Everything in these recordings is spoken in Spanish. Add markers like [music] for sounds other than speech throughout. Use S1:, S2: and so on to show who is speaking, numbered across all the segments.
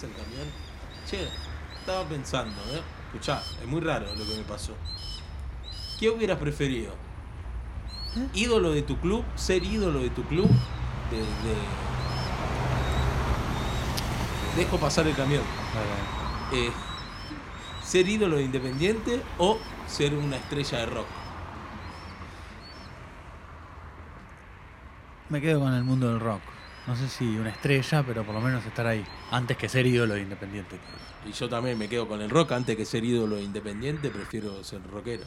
S1: pasa el camión. Che, estaba pensando, ¿eh? Escuchá, es muy raro lo que me pasó. ¿Qué hubieras preferido? ¿Ídolo de tu club? ¿Ser ídolo de tu club? De, de- Dejo pasar el camión. Eh, ¿Ser ídolo de Independiente o ser una estrella de rock?
S2: Me quedo con el mundo del rock. No sé si una estrella, pero por lo menos estar ahí. Antes que ser ídolo de Independiente.
S1: Y yo también me quedo con el rock. Antes que ser ídolo de Independiente, prefiero ser rockero.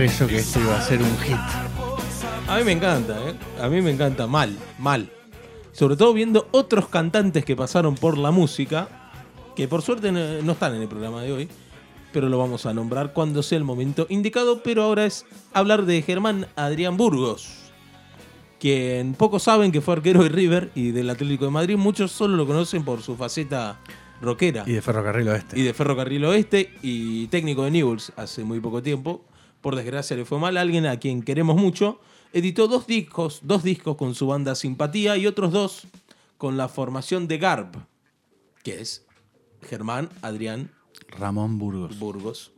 S2: ¿Quién creyó que esto iba a ser un hit?
S1: A mí me encanta, ¿eh? A mí me encanta. Mal, mal. Sobre todo viendo otros cantantes que pasaron por la música, que por suerte no no están en el programa de hoy, pero lo vamos a nombrar cuando sea el momento indicado. Pero ahora es hablar de Germán Adrián Burgos, quien pocos saben que fue arquero de River y del Atlético de Madrid. Muchos solo lo conocen por su faceta rockera.
S2: Y de Ferrocarril Oeste.
S1: y de Ferrocarril Oeste y técnico de Newells hace muy poco tiempo. Por desgracia le fue mal. Alguien a quien queremos mucho. Editó dos discos, dos discos con su banda Simpatía y otros dos con la formación de Garb, que es Germán Adrián
S2: Ramón Burgos.
S1: Burgos.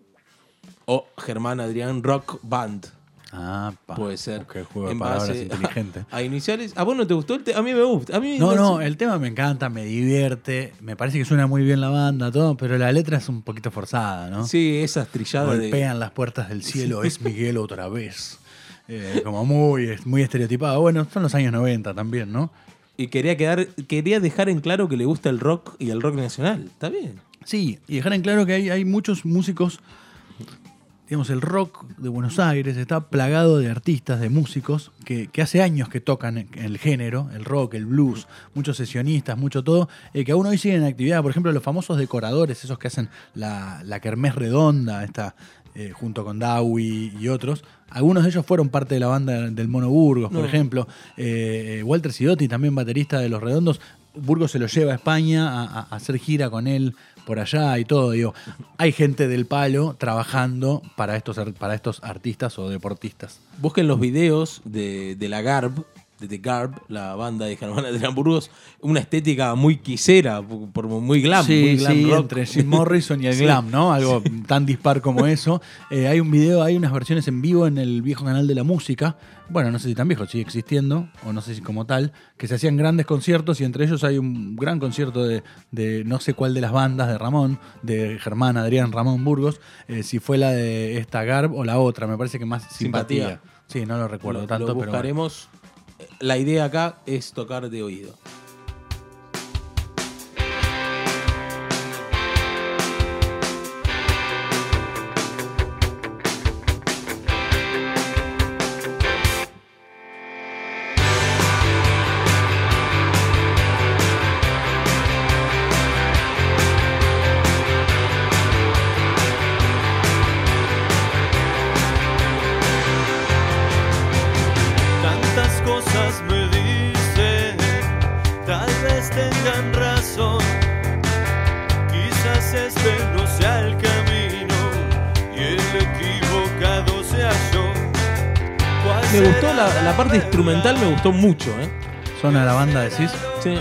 S1: O Germán Adrián Rock Band.
S2: Ah, pa.
S1: Puede ser.
S2: Qué juego de
S1: En
S2: palabras
S1: base
S2: inteligente. [laughs]
S1: A, iniciales. ¿A vos no te gustó? el te- A mí me gusta. A mí
S2: No,
S1: me-
S2: no, el tema me encanta, me divierte, me parece que suena muy bien la banda, todo, pero la letra es un poquito forzada, ¿no?
S1: Sí, esas trilladas de.
S2: Golpean las puertas del cielo, es Miguel otra vez. Eh, como muy, muy estereotipado. Bueno, son los años 90 también, ¿no?
S1: Y quería, quedar, quería dejar en claro que le gusta el rock y el rock nacional. Está bien.
S2: Sí, y dejar en claro que hay, hay muchos músicos, digamos, el rock de Buenos Aires está plagado de artistas, de músicos, que, que hace años que tocan el género, el rock, el blues, muchos sesionistas, mucho todo, eh, que aún hoy siguen en actividad. Por ejemplo, los famosos decoradores, esos que hacen la, la kermés redonda, esta, eh, junto con Dowie y otros. Algunos de ellos fueron parte de la banda del Mono Burgos, por
S1: No.
S2: ejemplo. Eh, Walter Sidotti, también baterista de Los Redondos. Burgos se lo lleva a España a, a- hacer gira con él por allá y todo. Digo, hay gente del palo trabajando para estos, ar- para estos artistas o deportistas.
S1: Busquen los videos de, de la Garb, de The Garb, la banda de Germán Adrián Burgos. Una estética muy quisera, por, muy glam.
S2: sí,
S1: muy glam
S2: sí,
S1: rock.
S2: entre Jim Morrison y el [laughs]
S1: Sí.
S2: glam, ¿no? Algo tan dispar como eso. Eh, hay un video, hay unas versiones en vivo en el viejo canal de la música. Bueno, no sé si tan viejo, sigue existiendo, o no sé si como tal, que se hacían grandes conciertos y entre ellos hay un gran concierto de, de no sé cuál de las bandas de Ramón, de Germán Adrián Ramón Burgos, eh, si fue la de esta Garb o la otra, me parece que más simpatía.
S1: Simpatía.
S2: Sí, no lo recuerdo
S1: Lo-
S2: tanto,
S1: lo
S2: pero bueno.
S1: La idea acá es tocar de oído. Instrumental, me gustó mucho. ¿eh?
S2: Suena la banda, decís.
S1: Sí.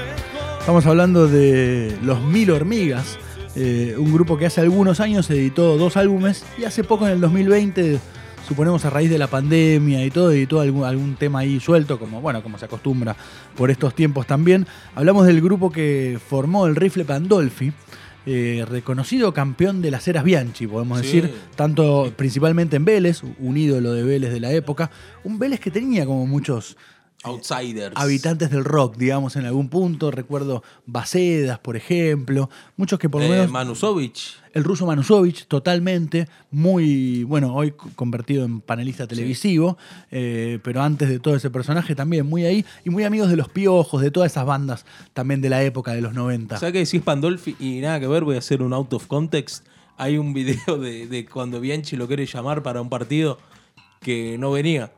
S2: Estamos hablando de Los Mil Hormigas, eh, un grupo que hace algunos años editó dos álbumes y hace poco en el 2020, suponemos a raíz de la pandemia y todo, editó algún, algún tema ahí suelto, como bueno, como se acostumbra por estos tiempos también. Hablamos del grupo que formó el rifle Pandolfi. Eh, reconocido campeón de las eras Bianchi, podemos
S1: Sí.
S2: decir, tanto principalmente en Vélez, un ídolo de Vélez de la época, un Vélez que tenía como muchos
S1: Outsiders.
S2: habitantes del rock, digamos, en algún punto. Recuerdo Bacedas, por ejemplo. Muchos que por lo
S1: Eh,
S2: menos.
S1: Manusovich.
S2: El ruso Manusovich, totalmente, muy, bueno, hoy convertido en panelista televisivo, eh, pero antes de todo ese personaje también muy ahí, y muy amigos de los piojos, de todas esas bandas también de la época de los 90.
S1: ¿Sabes que decís Pandolfi? Y nada que ver, voy a hacer un out of context. Hay un video de, de cuando Bianchi lo quiere llamar para un partido que no venía.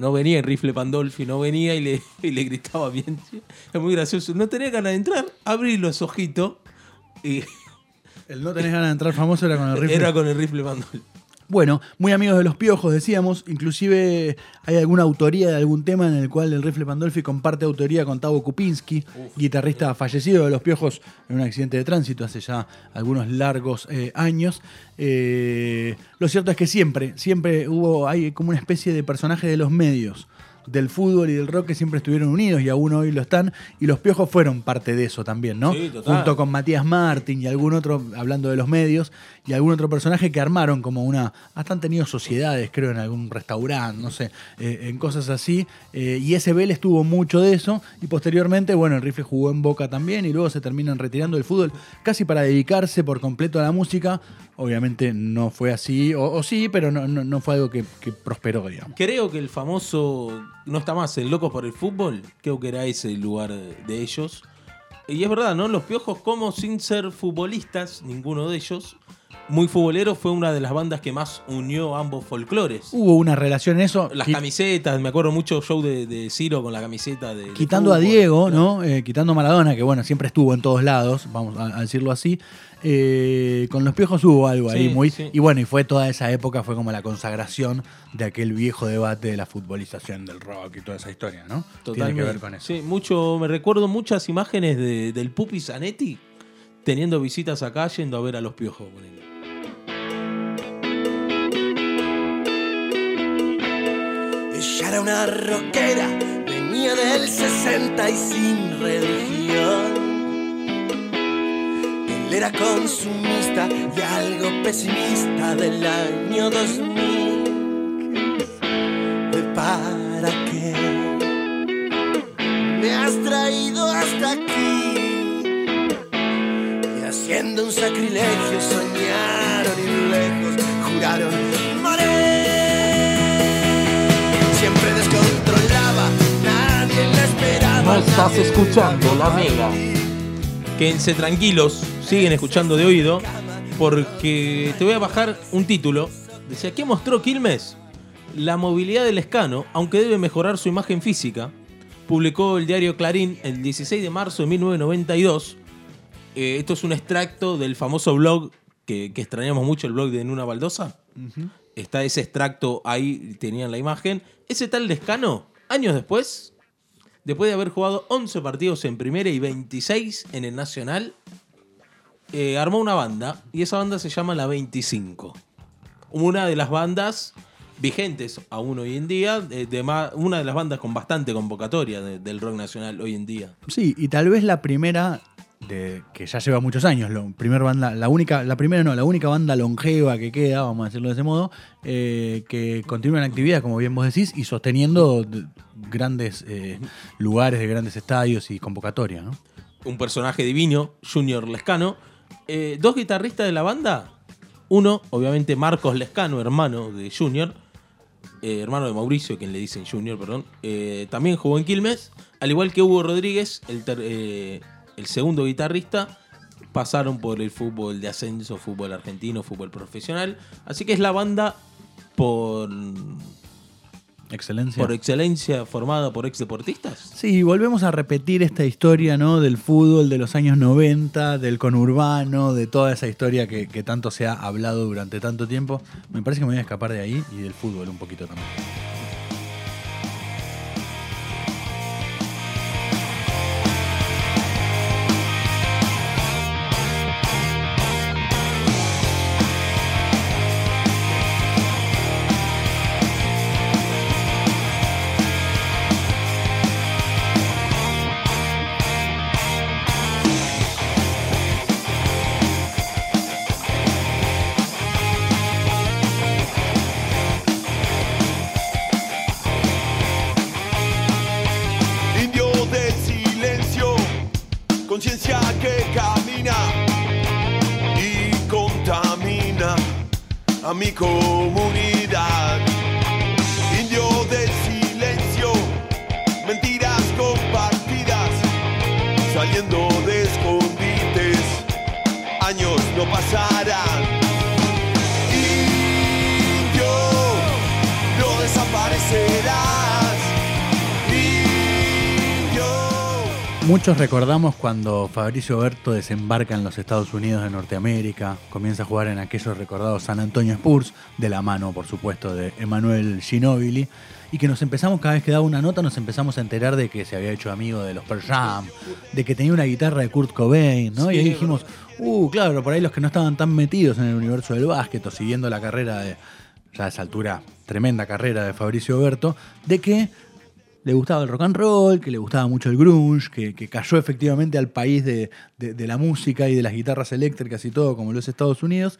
S1: No venía el rifle Pandolfi, no venía y le, [laughs] y le gritaba Bianchi. Es muy gracioso. No tenía ganas de entrar, abrí los ojitos y
S2: El no tenés ganas de entrar famoso era con el rifle.
S1: era con el rifle Pandolfi.
S2: Bueno, muy amigos de los piojos, decíamos. Inclusive hay alguna autoría de algún tema en el cual el rifle Pandolfi comparte autoría con Tavo Kupinski, guitarrista fallecido de los piojos en un accidente de tránsito hace ya algunos largos eh, años. Eh, lo cierto es que siempre, siempre hubo, hay como una especie de personaje de los medios del fútbol y del rock que siempre estuvieron unidos y aún hoy lo están. Y los piojos fueron parte de eso también, ¿no?
S1: Sí, total.
S2: Junto con Matías Martín y algún otro, hablando de los medios, y algún otro personaje que armaron como una. Hasta han tenido sociedades, creo, en algún restaurante, no sé, eh, en cosas así. eh, y ese Vélez tuvo mucho de eso. Y posteriormente, bueno, el rifle jugó en Boca también. Y luego se terminan retirando del fútbol casi para dedicarse por completo a la música. Obviamente no fue así, o, o sí, pero no, no, no fue algo que, prosperó, digamos.
S1: Creo que el famoso no está más el Locos por el Fútbol. Creo que era ese el lugar de ellos. Y es verdad, ¿no? Los piojos, como sin ser futbolistas, ninguno de ellos, muy futbolero, fue una de las bandas que más unió ambos folclores.
S2: Hubo una relación en eso.
S1: Las camisetas, me acuerdo mucho show de, de Ciro con la camiseta de. de
S2: quitando a. Diego, ¿no? Eh, quitando a Maradona, que bueno, siempre estuvo en todos lados, vamos a, a decirlo así. Eh, con los piojos hubo algo ahí muy.
S1: sí.
S2: Y bueno, y fue toda esa época, fue como la consagración de aquel viejo debate de la futbolización del rock y toda esa historia, ¿no? Tiene
S1: Totalmente.
S2: que ver con eso.
S1: Sí, mucho, me recuerdo muchas imágenes de- del Pupi Zanetti teniendo visitas acá yendo a ver a los piojos. ponele.
S3: Ella era una rockera, venía del 60 y sin religión. Él era consumista y algo pesimista del año 2000. Sacrilegio soñaron y lejos juraron morir. Siempre descontrolaba, nadie la esperaba.
S4: No estás escuchando la mega.
S1: Quédense tranquilos, siguen escuchando de oído, porque te voy a bajar un título. Decía, ¿qué mostró Quilmes? La movilidad del escano, aunque debe mejorar su imagen física, publicó el diario Clarín el 16 de marzo de 1992. Eh, esto es un extracto del famoso blog que, que extrañamos mucho, el blog de Nuna Baldosa. Está ese extracto ahí, tenían la imagen. Ese tal Lescano, años después, después de haber jugado 11 partidos en primera y 26 en el Nacional, eh, armó una banda y esa banda se llama La 25. Una de las bandas vigentes aún hoy en día, de, de ma- una de las bandas con bastante convocatoria de- del rock nacional hoy en día.
S2: Sí, y tal vez la primera que ya lleva muchos años, la primer banda, la única, la primera no, la única banda longeva que queda, vamos a decirlo de ese modo, eh, que continúa en actividad, como bien vos decís, y sosteniendo de- grandes eh, lugares de grandes estadios y convocatoria, ¿no?
S1: un personaje divino, Junior Lescano. Eh, dos guitarristas de la banda. Uno, obviamente, Marcos Lescano, hermano de Junior. hermano de Mauricio, quien le dicen Junior, perdón. también jugó en Quilmes. Al igual que Hugo Rodríguez, el, ter- el segundo guitarrista. Pasaron por el fútbol de ascenso, fútbol argentino, fútbol profesional. Así que es la banda por,
S2: Excelencia.
S1: por excelencia formada por ex deportistas.
S2: Sí, volvemos a repetir esta historia, ¿no? Del fútbol de los años 90, del conurbano, de toda esa historia que, que tanto se ha hablado durante tanto tiempo. Me parece que me voy a escapar de ahí y del fútbol un poquito también.
S3: conciencia que camina y contamina a mi.
S2: Muchos recordamos cuando Fabricio Berto desembarca en los Estados Unidos de Norteamérica, comienza a jugar en aquellos recordados San Antonio Spurs, de la mano, por supuesto, de Emanuel Ginóbili, y que nos empezamos, cada vez que daba una nota, nos empezamos a enterar de que se había hecho amigo de los Pearl Jam, de que tenía una guitarra de Kurt Cobain, ¿no? y ahí dijimos, uh, claro, por ahí los que no estaban tan metidos en el universo del básquet o siguiendo la carrera de, ya a esa altura, tremenda carrera de Fabricio Berto, de que le gustaba el rock and roll, que le gustaba mucho el grunge, que, que cayó efectivamente al país de, de- la música y de las guitarras eléctricas y todo, como los Estados Unidos.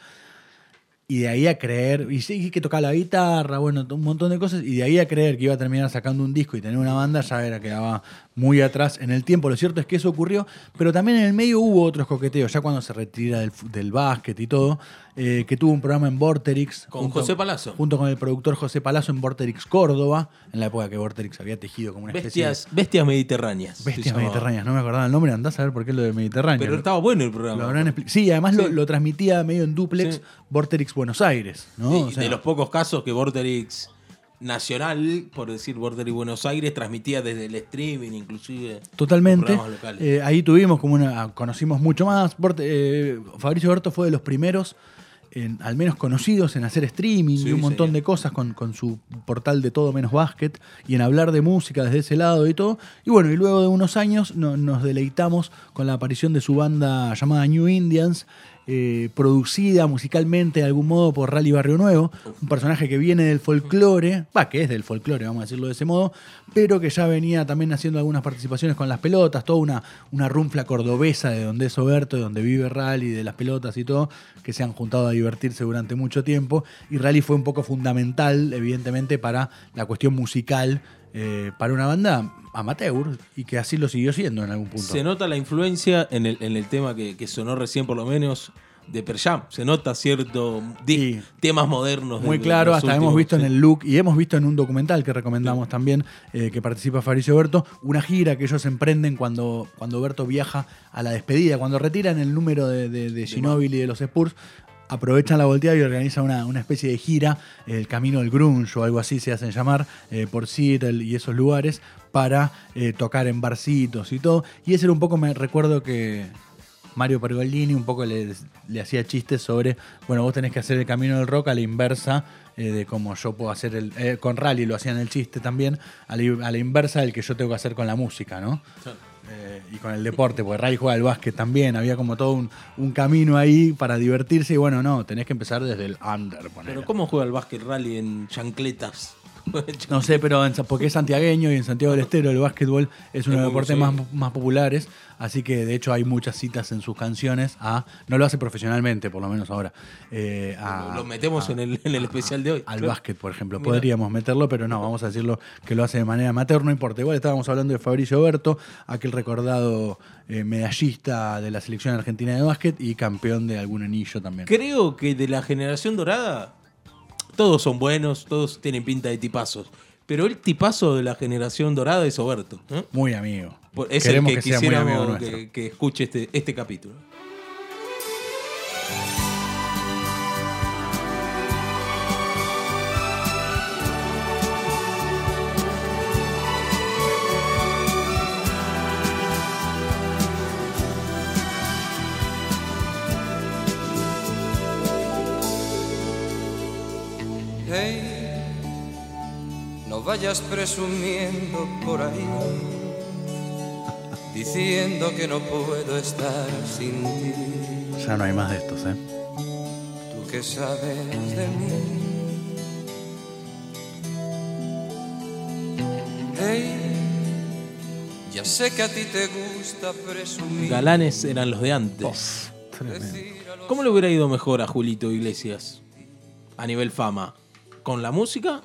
S2: Y de ahí a creer, y sí, que tocaba la guitarra, bueno, un montón de cosas, y de ahí a creer que iba a terminar sacando un disco y tener una banda, ya era quedaba muy atrás en el tiempo. Lo cierto es que eso ocurrió, pero también en el medio hubo otros coqueteos, ya cuando se retira del, del básquet y todo, eh, que tuvo un programa en Vorterix.
S1: Con José Palazzo.
S2: Junto con el productor José Palazzo en Vorterix Córdoba, en la época que Vorterix había tejido como una especie de
S1: Bestias, bestias mediterráneas.
S2: Bestias mediterráneas, no me acordaba el nombre, andás a ver por qué lo de Mediterráneo.
S1: Pero estaba bueno el
S2: Lo
S1: programa.
S2: habrán sí, además Lo,
S1: Sí.
S2: lo transmitía medio en duplex
S1: Sí.
S2: Vorterix Buenos Aires, ¿no?
S1: Sí,
S2: O sea,
S1: de los pocos casos que Vorterix Nacional, por decir Vorterix Buenos Aires, transmitía desde el streaming, inclusive.
S2: Totalmente. Eh, ahí tuvimos como una. Conocimos mucho más. Borte- eh, Fabricio Berto fue de los primeros, en- al menos conocidos, en hacer streaming
S1: Sí,
S2: y un montón
S1: señor.
S2: de cosas con, con su portal de todo menos básquet y en hablar de música desde ese lado y todo. Y bueno, y luego de unos años no- nos deleitamos con la aparición de su banda llamada New Indians. Eh, producida musicalmente de algún modo por Rally Barrio Nuevo, un personaje que viene del folclore, va, que es del folclore, vamos a decirlo de ese modo, pero que ya venía también haciendo algunas participaciones con las pelotas, toda una, una runfla cordobesa de donde es Oberto, de donde vive Rally, de las pelotas y todo, que se han juntado a divertirse durante mucho tiempo. Y Rally fue un poco fundamental, evidentemente, para la cuestión musical, eh, para una banda amateur, y que así lo siguió siendo en algún punto.
S1: Se nota la influencia en el, en el tema que, que sonó recién, por lo menos, de Per Jam. Se nota cierto
S2: Sí.
S1: temas modernos. de-
S2: Muy
S1: de
S2: claro, hasta hemos visto en el look y hemos visto en un documental que recomendamos también, eh, que participa Fabricio Berto, una gira que ellos emprenden cuando, cuando Berto viaja a la despedida, cuando retiran el número de, de, de Ginóbili y de los Spurs. Aprovechan la volteada y organizan una, una especie de gira, el Camino del Grunge o algo así se hacen llamar, eh, por Seattle y esos lugares, para eh, tocar en barcitos y todo. Y ese era un poco, me recuerdo que, Mario Pergolini un poco le, le hacía chistes sobre, bueno, vos tenés que hacer el camino del rock a la inversa eh, de cómo yo puedo hacer el... con Rally lo hacían el chiste también, a la inversa del que yo tengo que hacer con la música, ¿no? Eh, y con el deporte, porque Rally juega al básquet también, había como todo un, un camino ahí para divertirse y bueno, no, tenés que empezar desde el under.
S1: Pero ¿cómo juega el básquet rally en chancletas?
S2: No sé, pero en- porque es santiagueño y en Santiago del Estero el básquetbol es uno de los deportes más, más populares, así que de hecho hay muchas citas en sus canciones a, no lo hace profesionalmente, por lo menos ahora, eh, a-
S1: Lo metemos
S2: a-
S1: en el, en el especial de hoy.
S2: al
S1: Claro.
S2: básquet, por ejemplo.
S1: Mira.
S2: Podríamos meterlo, pero no, vamos a decirlo que lo hace de manera amateur, no importa. Igual estábamos hablando de Fabricio Berto, aquel recordado eh, medallista de la selección argentina de básquet y campeón de algún anillo también.
S1: Creo que de la generación dorada, todos son buenos, todos tienen pinta de tipazos. Pero el tipazo de la generación dorada es Oberto. ¿eh?
S2: Muy amigo.
S1: Es
S2: Queremos
S1: el que,
S2: que
S1: quisiéramos que, que escuche este, este capítulo.
S4: Vayas presumiendo por ahí, diciendo que no puedo estar sin ti.
S2: Ya no hay más de estos, ¿eh?
S4: Tú que sabes de mí. Hey, ya sé que a ti te gusta presumir.
S1: Galanes eran los de antes.
S2: Tremendo.
S4: los
S1: ¿Cómo le hubiera ido mejor a Julito Iglesias a nivel fama? ¿Con la música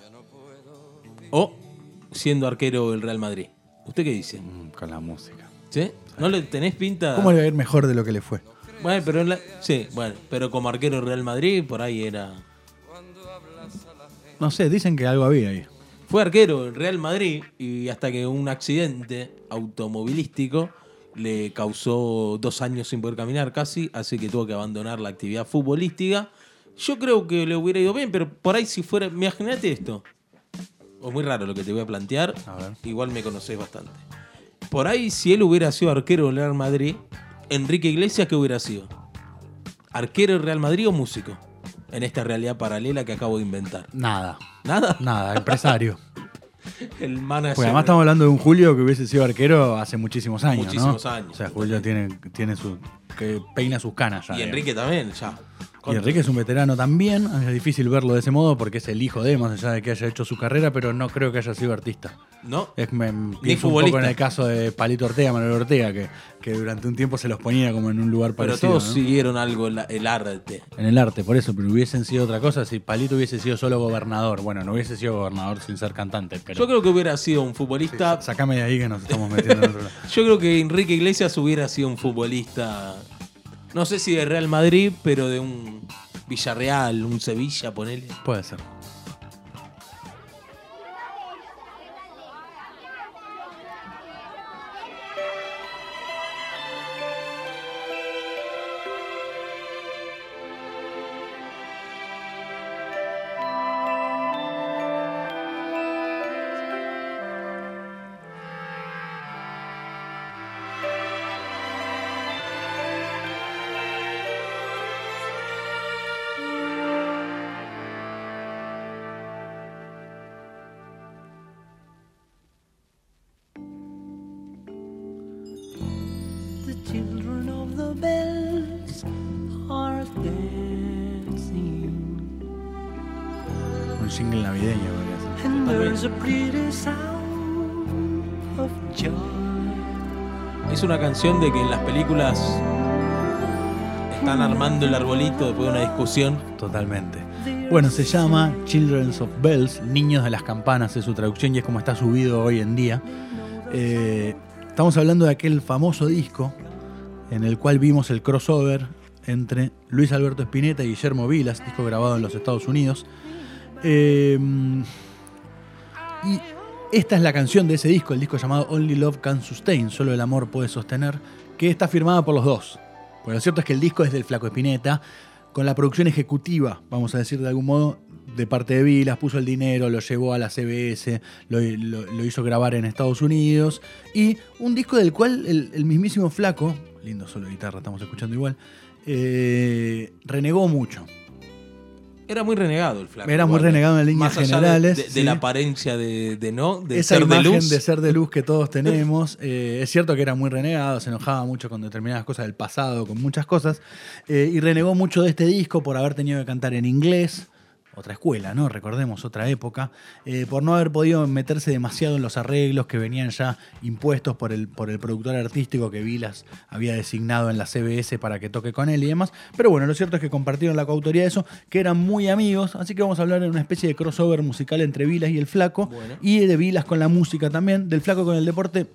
S1: o siendo arquero del Real Madrid? ¿Usted qué dice?
S2: Mm, Con la música.
S1: ¿Sí? ¿No le tenés pinta?
S2: ¿Cómo le va a ir mejor de lo que le fue?
S1: Bueno, pero en la- sí, bueno, pero como arquero del Real Madrid por ahí era
S2: No sé, dicen que algo había ahí.
S1: Fue arquero en Real Madrid y hasta que un accidente automovilístico le causó dos años sin poder caminar casi, así que tuvo que abandonar la actividad futbolística. Yo creo que le hubiera ido bien, pero por ahí si fuera... Imagínate esto. O muy raro lo que te voy a plantear.
S2: A ver.
S1: Igual me conocés bastante. Por ahí si él hubiera sido arquero en Real Madrid, Enrique Iglesias, ¿qué hubiera sido? ¿Arquero en Real Madrid o músico? En esta realidad paralela que acabo de inventar.
S2: Nada,
S1: Nada.
S2: nada, empresario. [laughs]
S1: El manager.
S2: Porque además estamos hablando de un Julio que hubiese sido arquero hace muchísimos años,
S1: Muchísimos
S2: ¿no?
S1: años,
S2: O sea, Julio tiene, tiene su. que peina sus canas ya.
S1: Y
S2: digamos.
S1: Enrique también, ya.
S2: Y Enrique es un veterano también. Es difícil verlo de ese modo porque es el hijo de, más allá de que haya hecho su carrera, pero no creo que haya sido artista.
S1: ¿No?
S2: Es, me, un
S1: futbolista.
S2: poco en el caso de Palito Ortega, Manuel Ortega, que, que durante un tiempo se los ponía como en un lugar
S1: Pero
S2: parecido.
S1: todos
S2: ¿no?
S1: siguieron algo en la- el arte.
S2: En el arte, por eso, pero hubiesen sido otra cosa si Palito hubiese sido solo gobernador. Bueno, no hubiese sido gobernador sin ser cantante, pero.
S1: Yo creo que hubiera sido un futbolista.
S2: Sácame de ahí que nos estamos metiendo en otro lado. [laughs]
S1: Yo creo que Enrique Iglesias hubiera sido un futbolista. No sé si de Real Madrid, pero de un Villarreal, un Sevilla, ponele.
S2: Puede ser.
S5: Sound of joy.
S1: Es una canción de que en las películas están armando el arbolito después de una discusión.
S2: Totalmente. Bueno, se llama Children of Bells, Niños de las Campanas es su traducción y es como está subido hoy en día. Eh, estamos hablando de aquel famoso disco en el cual vimos el crossover entre Luis Alberto Spinetta y Guillermo Vilas, disco grabado en los Estados Unidos. Eh, y esta es la canción de ese disco, el disco llamado Only Love Can Sustain, solo el amor puede sostener, que está firmada por los dos. Bueno, lo cierto es que el disco es del Flaco Spinetta, con la producción ejecutiva, vamos a decir de algún modo, de parte de Vilas, puso el dinero, lo llevó a la CBS, lo, hizo grabar en Estados Unidos, y un disco del cual el, mismísimo Flaco, lindo solo guitarra, estamos escuchando igual, eh, renegó mucho.
S1: Era muy renegado el flaco.
S2: Era muy renegado en líneas
S1: Más allá de-
S2: generales,
S1: De, de
S2: sí.
S1: la apariencia de, de no, de
S2: esa
S1: ser de luz.
S2: de ser de luz que todos [laughs] tenemos. eh, es cierto que era muy renegado, se enojaba mucho con determinadas cosas del pasado, con muchas cosas, eh, y renegó mucho de este disco por haber tenido que cantar en inglés. Otra escuela, ¿no? Recordemos, otra época. eh, por no haber podido meterse demasiado en los arreglos que venían ya impuestos por el, por el productor artístico que Vilas había designado en la CBS para que toque con él y demás. Pero bueno, lo cierto es que compartieron la coautoría de eso, que eran muy amigos. Así que vamos a hablar de una especie de crossover musical entre Vilas y el Flaco. Y de Vilas con la música también, del Flaco con el deporte.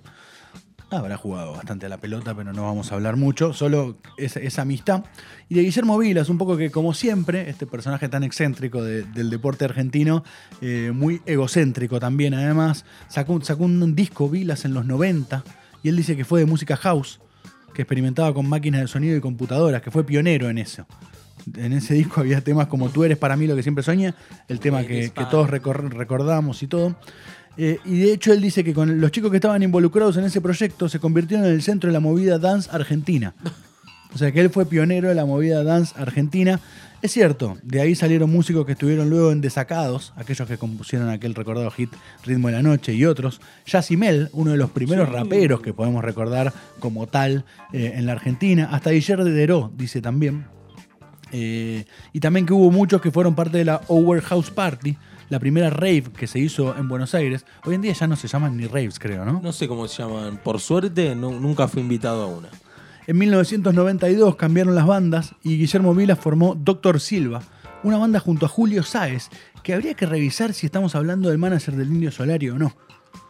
S2: Habrá jugado bastante a la pelota, pero no vamos a hablar mucho, solo esa, esa amistad. Y de Guillermo Vilas, un poco que, como siempre, este personaje tan excéntrico de- del deporte argentino, eh, muy egocéntrico también, además, sacó, un- sacó un disco Vilas en los 90, y él dice que fue de música house, que experimentaba con máquinas de sonido y computadoras, que fue pionero en eso. En ese disco había temas como Tú eres para mí lo que siempre soñé, el tema que, que todos recor- recordamos y todo. Eh, y de hecho él dice que con los chicos que estaban involucrados en ese proyecto se convirtieron en el centro de la movida dance argentina. O sea que él fue pionero de la movida dance argentina. Es cierto, de ahí salieron músicos que estuvieron luego en Desacados, aquellos que compusieron aquel recordado hit Ritmo de la Noche y otros. Yacimel, uno de los primeros raperos que podemos recordar como tal eh, en la Argentina. Hasta Guillermo de Deró, dice también. Eh, y también que hubo muchos que fueron parte de la Over House Party, la primera rave que se hizo en Buenos Aires. Hoy en día ya no se llaman ni raves, creo, ¿no?
S1: No sé cómo se llaman. Por suerte, no- nunca fui invitado a una.
S2: En 1992 cambiaron las bandas y Guillermo Vilas formó Doctor Silva, una banda junto a Julio Sáez, que habría que revisar si estamos hablando del manager del Indio Solari o no.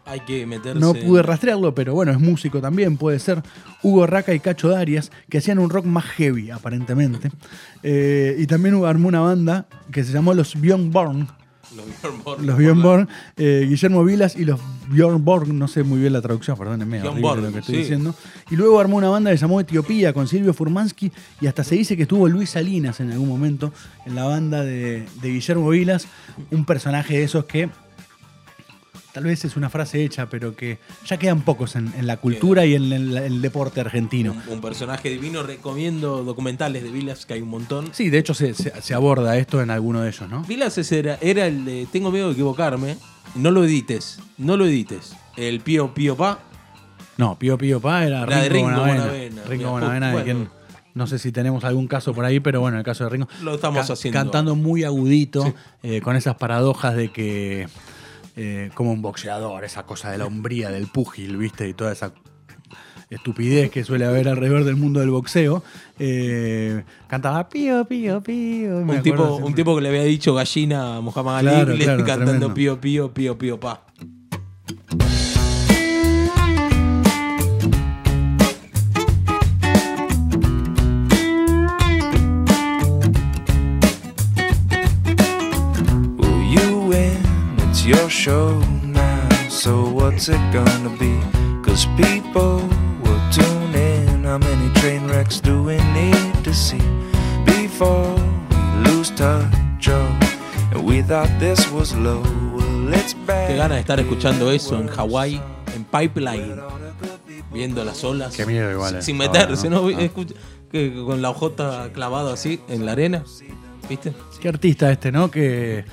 S1: Hay que meterse.
S2: No pude rastrearlo, pero bueno, es músico también, puede ser. Hugo Raca y Cacho Darias, que hacían un rock más heavy, aparentemente. Eh, y también armó una banda que se llamó Los Bjorn Born.
S1: Los Bjorn Born.
S2: Los Bjorn eh, Guillermo Vilas y los Bjorn Born, no sé muy bien la traducción, perdónenme,
S1: Borg,
S2: lo que estoy
S1: sí.
S2: diciendo. Y luego armó una banda que se llamó Etiopía con Silvio Furmansky y hasta se dice que estuvo Luis Salinas en algún momento en la banda de, de Guillermo Vilas, un personaje de esos que tal vez es una frase hecha, pero que ya quedan pocos en, en la cultura y en el, el deporte argentino.
S1: Un, un personaje divino. Recomiendo documentales de Vilas, que hay un montón.
S2: Sí, de hecho se, se- se aborda esto en alguno de ellos, ¿no?
S1: Vilas era, era el de Tengo miedo de equivocarme. No lo edites. No lo edites. El Pío Pío Pa.
S2: No, Pío Pío Pa era
S1: La de
S2: Ringo,
S1: Ringo
S2: Bonavena.
S1: Bonavena.
S2: Ringo
S1: Mira,
S2: Bonavena, de
S1: bueno.
S2: quien no sé si tenemos algún caso por ahí, pero bueno, el caso de Ringo.
S1: Lo estamos haciendo
S2: Cantando muy agudito,
S1: Sí.
S2: eh, con esas paradojas de que, eh, como un boxeador, esa cosa de la hombría del púgil, ¿viste? Y toda esa estupidez que suele haber alrededor del mundo del boxeo. eh, cantaba pío, pío, pío.
S1: Un tipo,
S2: siempre.
S1: un tipo que le había dicho gallina a Muhammad Ali
S2: Claro, [laughs]
S1: cantando
S2: tremendo.
S1: Pío Pío Pío Pío Pa.
S6: Show now. So what's it gonna be? Cause people will tune in. How many train wrecks do we need to see before we lose touch? Oh, and we thought this was low. Well, it's bad.
S1: Qué gana de estar escuchando eso en Hawái, en Pipeline, viendo las olas.
S2: Qué miedo igual, eh.
S1: Sin meterse,
S2: ¿no?
S1: ¿no?
S2: Ah.
S1: Escucha- que con la ojota clavada así en la arena. ¿Viste?
S2: Qué artista este, ¿no? Que,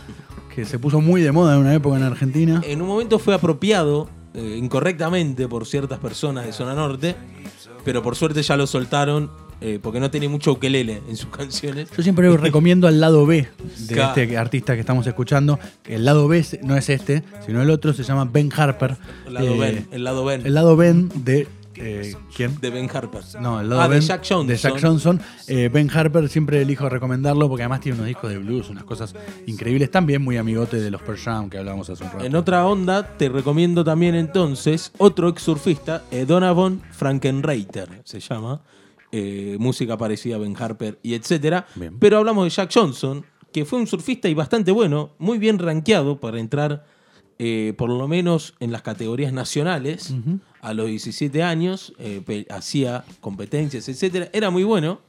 S2: que se puso muy de moda en una época en Argentina.
S1: En un momento fue apropiado eh, incorrectamente por ciertas personas de zona norte, pero por suerte ya lo soltaron eh, porque no tenía mucho ukelele en sus [laughs] canciones.
S2: Yo siempre recomiendo al lado B de
S1: Claro.
S2: este artista que estamos escuchando. El lado B no es este, sino el otro se llama Ben Harper.
S1: El lado
S2: Eh,
S1: Ben, el lado Ben
S2: El lado Ben de. Eh, ¿Quién?
S1: de Ben Harper.
S2: No, el lado
S1: ah,
S2: Ben
S1: de Jack Johnson.
S2: de Jack Johnson. Eh, ben Harper siempre elijo recomendarlo porque además tiene unos discos de blues, unas cosas increíbles. También muy amigote de los Pearl Jam que hablábamos hace un rato.
S1: En otra onda, te recomiendo también entonces otro ex surfista, eh, Donovan Frankenreiter, se llama. eh, música parecida a Ben Harper y etcétera.
S2: Bien.
S1: Pero hablamos de Jack Johnson, que fue un surfista y bastante bueno, muy bien rankeado para entrar por lo menos en las categorías nacionales. A los 17 años, eh, hacía competencias, etcétera. Era muy bueno.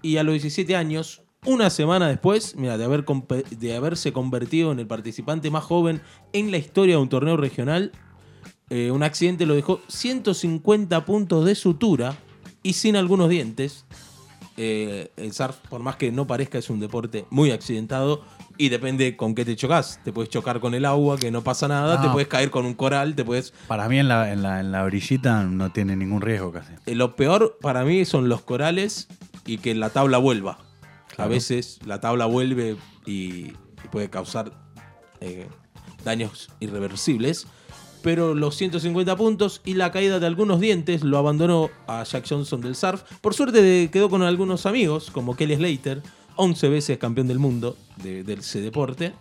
S1: Y a los 17 años, una semana después, mira, de, haber de haberse convertido en el participante más joven en la historia de un torneo regional, eh, un accidente lo dejó 150 puntos de sutura y sin algunos dientes. Eh, el surf, por más que no parezca, es un deporte muy accidentado y depende con qué te chocas. Te puedes chocar con el agua, que no pasa nada, te puedes caer con un coral, te puedes
S2: Para mí en la, en, la, en la orillita no tiene ningún riesgo casi.
S1: Eh, Lo peor para mí son los corales y que la tabla vuelva. A veces la tabla vuelve y, y puede causar eh, daños irreversibles. Pero los 150 puntos y la caída de algunos dientes lo abandonó a Jack Johnson del surf. Por suerte quedó con algunos amigos, como Kelly Slater, 11 veces campeón del mundo de, de ese deporte.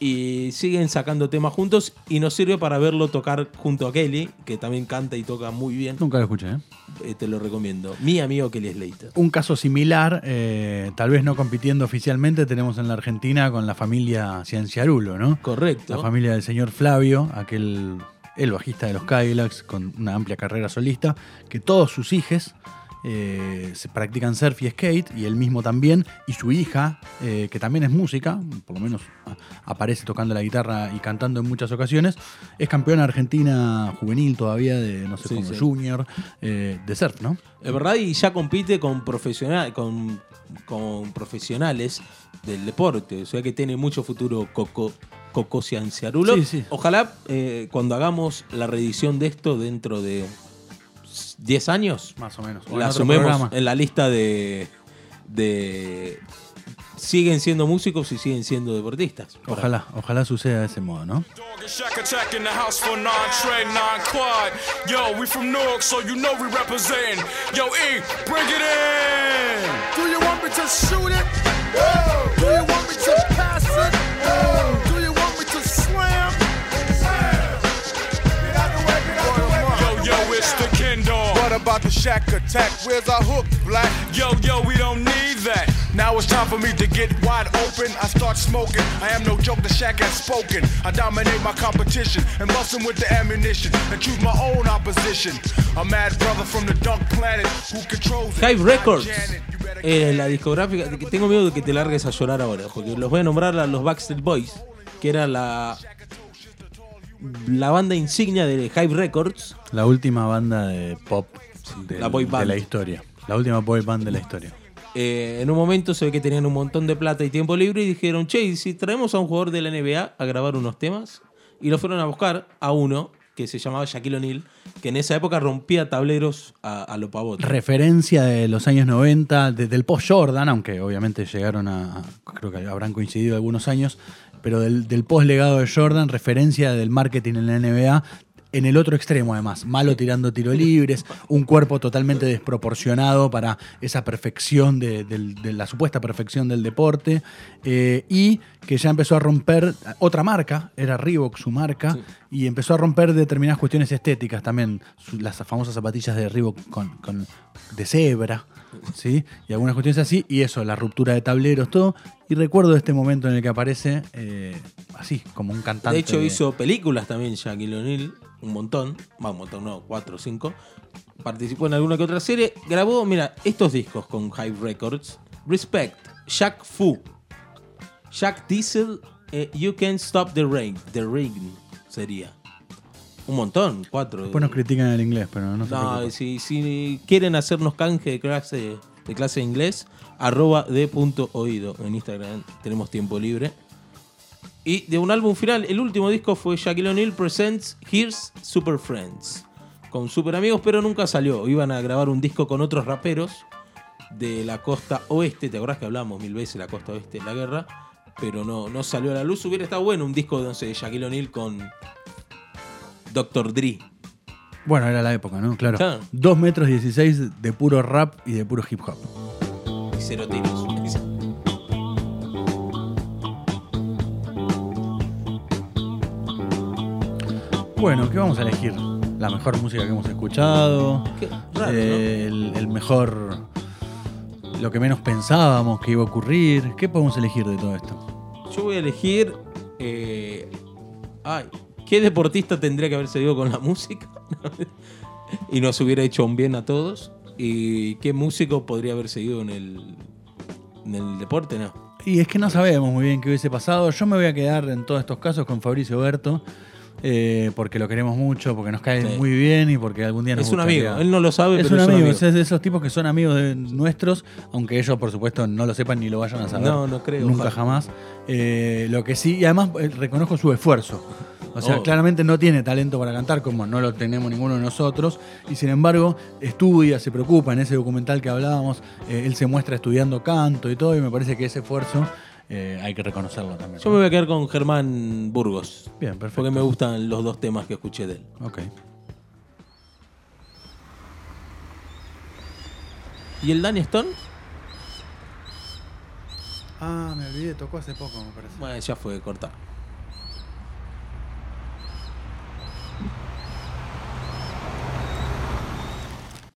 S1: Y siguen sacando temas juntos y nos sirve para verlo tocar junto a Kelly, que también canta y toca muy bien.
S2: Nunca lo escuché, ¿eh?
S1: Eh, te lo recomiendo. Mi amigo Kelly Slater.
S2: Un caso similar, eh, tal vez no compitiendo oficialmente, tenemos en la Argentina con la familia Cienciarulo, ¿no?
S1: Correcto.
S2: La familia del señor Flavio, aquel el bajista de los Cadillacs con una amplia carrera solista, que todos sus hijos eh, se practican surf y skate, y él mismo también, y su hija, eh, que también es música, por lo menos aparece tocando la guitarra y cantando en muchas ocasiones, es campeona argentina juvenil todavía de, no sé,
S1: Sí,
S2: como
S1: sí.
S2: junior, eh, de surf, ¿no?
S1: Es verdad, y ya compite con, profesional, con, con profesionales del deporte. O sea que tiene mucho futuro Coco, Coco Cianciarulo.
S2: Sí, sí.
S1: Ojalá cuando hagamos la reedición de esto dentro de 10 años,
S2: Más o menos. O en
S1: la sumemos
S2: programa.
S1: en la lista de, de. Siguen siendo músicos y siguen siendo deportistas. Por
S2: Ojalá, ojalá suceda de ese modo, ¿no?
S7: About the shack attack. Where's our hook, black?
S8: Yo, yo, we don't need that.
S7: Now it's time for me to get wide open. I start smoking. I am no joke, the shack has spoken. I dominate my competition and bust 'em with the ammunition and choose my own opposition. A mad brother from the dark planet who controls
S1: Hive Records. Eh, la discográfica. Tengo miedo de que te largues a llorar ahora. Porque los voy a nombrar a los Backstreet Boys. Que era la. La banda insignia de Hive Records.
S2: La última banda de pop del-
S1: La boy
S2: de
S1: band.
S2: la historia. La última boy band de la historia.
S1: Eh, en un momento se ve que tenían un montón de plata y tiempo libre y dijeron, che, ¿y si traemos a un jugador de la NBA a grabar unos temas? Y lo fueron a buscar a uno que se llamaba Shaquille O'Neal, que en esa época rompía tableros a, a lo pavote.
S2: Referencia de los años 90, desde el post-Jordan, aunque obviamente llegaron a, a- Creo que habrán coincidido algunos años, pero del, del post-legado de Jordan, referencia del marketing en la NBA. En el otro extremo, además, malo tirando tiro [laughs] libres, un cuerpo totalmente desproporcionado para esa perfección de, la supuesta perfección del deporte, eh, y que ya empezó a romper otra marca, era Reebok su marca, y empezó a romper determinadas cuestiones estéticas también, las famosas zapatillas de Reebok con, con- de cebra, ¿sí? y algunas cuestiones así, y eso, la ruptura de tableros, todo, y recuerdo este momento en el que aparece eh, así, como un cantante.
S1: De hecho, hizo películas también Shaquille O'Neal, un montón, va, un montón, no, cuatro o cinco. Participó en alguna que otra serie. Grabó, mira, estos discos con Hive Records. Respect, Shaq Fu, Shaq Diesel, eh, You Can't Stop the Rain, The Rain sería. Un montón, cuatro.
S2: Después nos critican el inglés, pero no se
S1: No, si, si quieren hacernos canje de clase de clase de inglés, arroba de punto oído en Instagram. Tenemos tiempo libre. Y de un álbum final, el último disco fue Shaquille O'Neal Presents Here's Super Friends. Con super amigos, pero nunca salió. Iban a grabar un disco con otros raperos de la costa oeste. ¿Te acordás que hablamos mil veces de la costa oeste de la guerra? Pero no, no salió a la luz. Hubiera estado bueno un disco no de Shaquille O'Neal con Dr. Dre.
S2: Bueno, era la época, ¿no? Claro.
S1: Claro.
S2: 2 metros 16 de puro rap y de puro hip hop.
S1: Y cero tiros.
S2: Bueno, ¿qué vamos a elegir? La mejor música que hemos escuchado.
S1: Qué raro,
S2: eh, el, el mejor. Lo que menos pensábamos que iba a ocurrir. ¿Qué podemos elegir de todo esto?
S1: Yo voy a elegir. eh, ay, ¿qué deportista tendría que haber seguido con la música? [laughs] y nos hubiera hecho un bien a todos. ¿Y qué músico podría haber seguido en el, en el deporte? No.
S2: Y es que no sabemos muy bien qué hubiese pasado. Yo me voy a quedar en todos estos casos con Fabricio Berto. eh, porque lo queremos mucho, porque nos cae
S1: Sí.
S2: muy bien y porque algún día nos
S1: Es un
S2: gustaría-
S1: amigo. Él no lo sabe,
S2: Es
S1: pero
S2: un
S1: es un
S2: amigo,
S1: amigo.
S2: es de esos tipos que son amigos de nuestros, aunque ellos, por supuesto, no lo sepan ni lo vayan a saber.
S1: No, no creo,
S2: Nunca
S1: ojalá.
S2: jamás. Eh, lo que sí, y además eh, reconozco su esfuerzo. O sea,
S1: Oh.
S2: claramente no tiene talento para cantar, como no lo tenemos ninguno de nosotros, y sin embargo estudia, se preocupa. En ese documental que hablábamos, eh, él se muestra estudiando canto y todo, y me parece que ese esfuerzo eh, hay que reconocerlo también.
S1: Yo me voy a quedar con Germán Burgos.
S2: Bien, perfecto.
S1: Porque me gustan los dos temas que escuché de él.
S2: Ok.
S1: ¿Y el Danny Stone?
S2: Ah, me olvidé, tocó hace poco, me parece.
S1: Bueno, ya fue cortar.